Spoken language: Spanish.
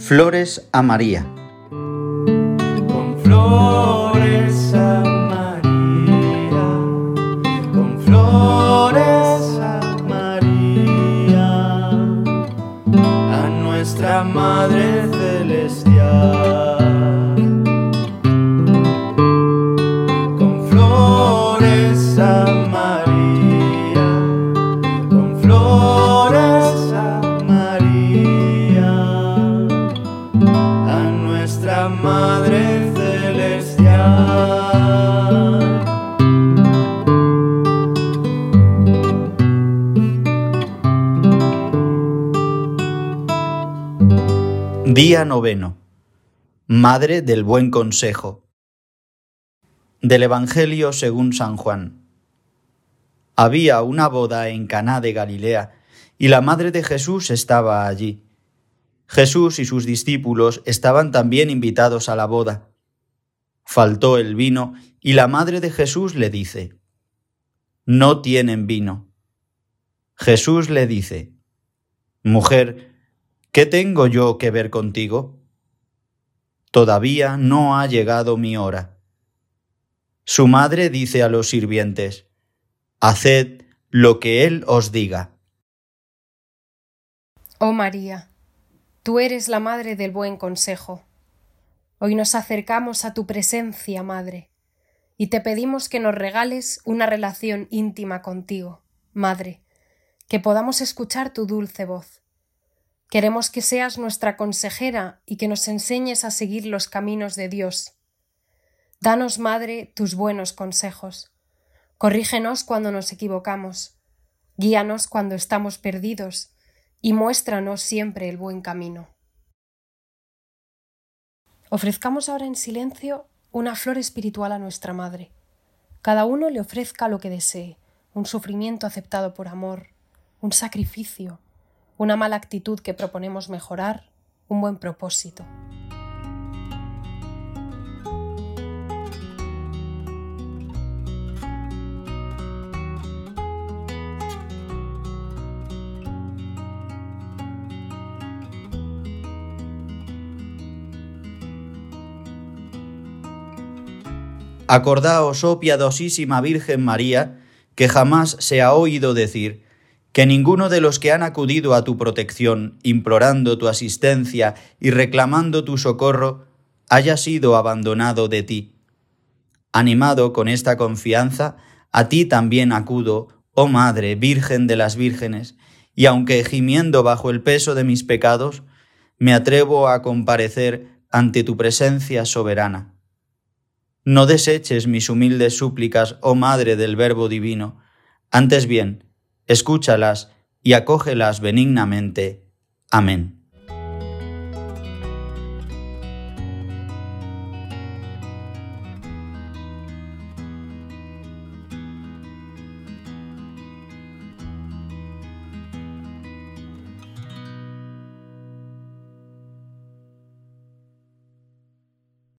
Flores a María. Con flores a María, con flores a María, a nuestra Madre Madre Celestial. Día noveno. Madre del Buen Consejo. Del Evangelio según San Juan. Había una boda en Caná de Galilea, y la madre de Jesús estaba allí. Jesús y sus discípulos estaban también invitados a la boda. Faltó el vino, y la madre de Jesús le dice, No tienen vino. Jesús le dice, Mujer, ¿qué tengo yo que ver contigo? Todavía no ha llegado mi hora. Su madre dice a los sirvientes, Haced lo que él os diga. Oh María, tú eres la madre del buen consejo. Hoy nos acercamos a tu presencia, Madre, y te pedimos que nos regales una relación íntima contigo, Madre, que podamos escuchar tu dulce voz. Queremos que seas nuestra consejera y que nos enseñes a seguir los caminos de Dios. Danos, Madre, tus buenos consejos. Corrígenos cuando nos equivocamos. Guíanos cuando estamos perdidos y muéstranos siempre el buen camino. Ofrezcamos ahora en silencio una flor espiritual a nuestra Madre. Cada uno le ofrezca lo que desee, un sufrimiento aceptado por amor, un sacrificio, una mala actitud que proponemos mejorar, un buen propósito. Acordaos, oh piadosísima Virgen María, que jamás se ha oído decir que ninguno de los que han acudido a tu protección, implorando tu asistencia y reclamando tu socorro, haya sido abandonado de ti. Animado con esta confianza, a ti también acudo, oh Madre, Virgen de las Vírgenes, y aunque gimiendo bajo el peso de mis pecados, me atrevo a comparecer ante tu presencia soberana. No deseches mis humildes súplicas, oh Madre del Verbo Divino, antes bien, escúchalas y acógelas benignamente. Amén.